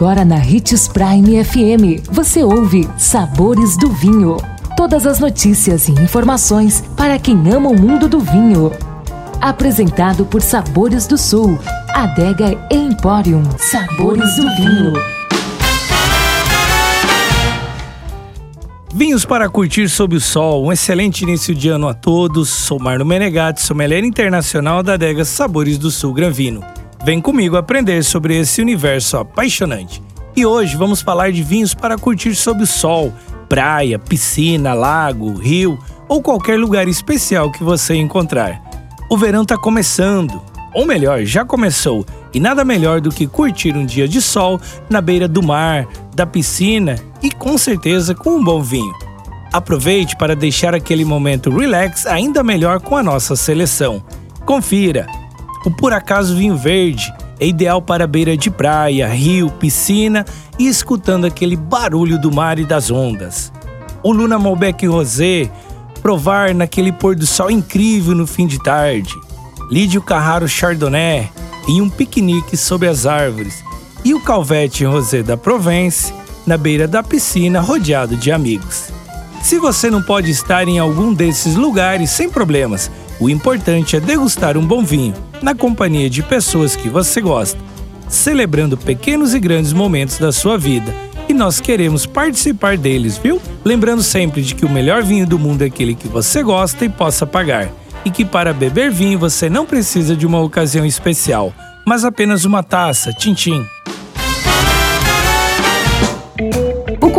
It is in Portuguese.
Agora na Ritz Prime FM, você ouve Sabores do Vinho. Todas as notícias e informações para quem ama o mundo do vinho. Apresentado por Sabores do Sul, Adega Emporium. Sabores do Vinho. Vinhos para curtir sob o sol. Um excelente início de ano a todos. Sou Marno Menegatti, sommelier internacional da adega Sabores do Sul Granvino. Vem comigo aprender sobre esse universo apaixonante. E hoje vamos falar de vinhos para curtir sob o sol, praia, piscina, lago, rio ou qualquer lugar especial que você encontrar. O verão está começando, ou melhor, já começou, e nada melhor do que curtir um dia de sol na beira do mar, da piscina e com certeza com um bom vinho. Aproveite para deixar aquele momento relax ainda melhor com a nossa seleção. Confira! O Por Acaso Vinho Verde é ideal para beira de praia, rio, piscina e escutando aquele barulho do mar e das ondas. O Luna Malbec Rosé, provar naquele pôr do sol incrível no fim de tarde. Lídio Carraro Chardonnay em um piquenique sob as árvores. E o Calvete Rosé da Provence na beira da piscina rodeado de amigos. Se você não pode estar em algum desses lugares sem problemas, o importante é degustar um bom vinho, na companhia de pessoas que você gosta, celebrando pequenos e grandes momentos da sua vida. E nós queremos participar deles, viu? Lembrando sempre de que o melhor vinho do mundo é aquele que você gosta e possa pagar. E que para beber vinho você não precisa de uma ocasião especial, mas apenas uma taça, tintim.